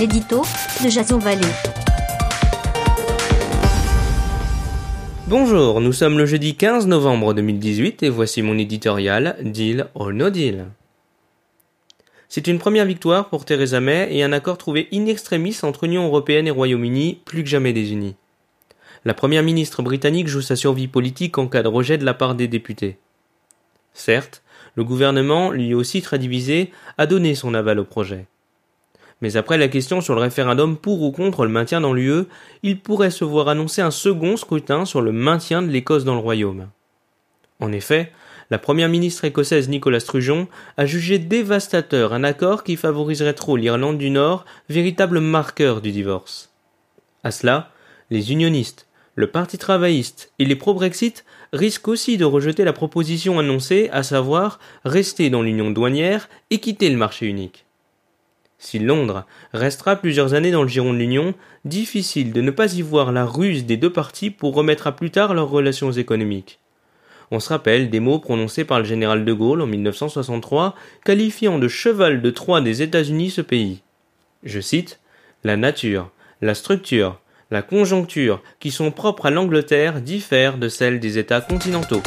l'édito de Jason. Bonjour, nous sommes le jeudi 15 novembre 2018 et voici mon éditorial Deal or No Deal. C'est une première victoire pour Theresa May et un accord trouvé in extremis entre Union européenne et Royaume-Uni, plus que jamais désunis. La première ministre britannique joue sa survie politique en cas de rejet de la part des députés. Certes, le gouvernement, lui aussi très divisé, a donné son aval au projet. Mais après la question sur le référendum pour ou contre le maintien dans l'UE, il pourrait se voir annoncer un second scrutin sur le maintien de l'Écosse dans le royaume. En effet, la première ministre écossaise Nicolas Sturgeon a jugé dévastateur un accord qui favoriserait trop l'Irlande du Nord, véritable marqueur du divorce. À cela, les unionistes, le Parti travailliste et les pro-Brexit risquent aussi de rejeter la proposition annoncée, à savoir rester dans l'union douanière et quitter le marché unique. Si Londres restera plusieurs années dans le giron de l'Union, difficile de ne pas y voir la ruse des deux parties pour remettre à plus tard leurs relations économiques. On se rappelle des mots prononcés par le général de Gaulle en 1963, qualifiant de cheval de Troie des États-Unis ce pays. Je cite La nature, la structure, la conjoncture qui sont propres à l'Angleterre diffèrent de celles des États continentaux.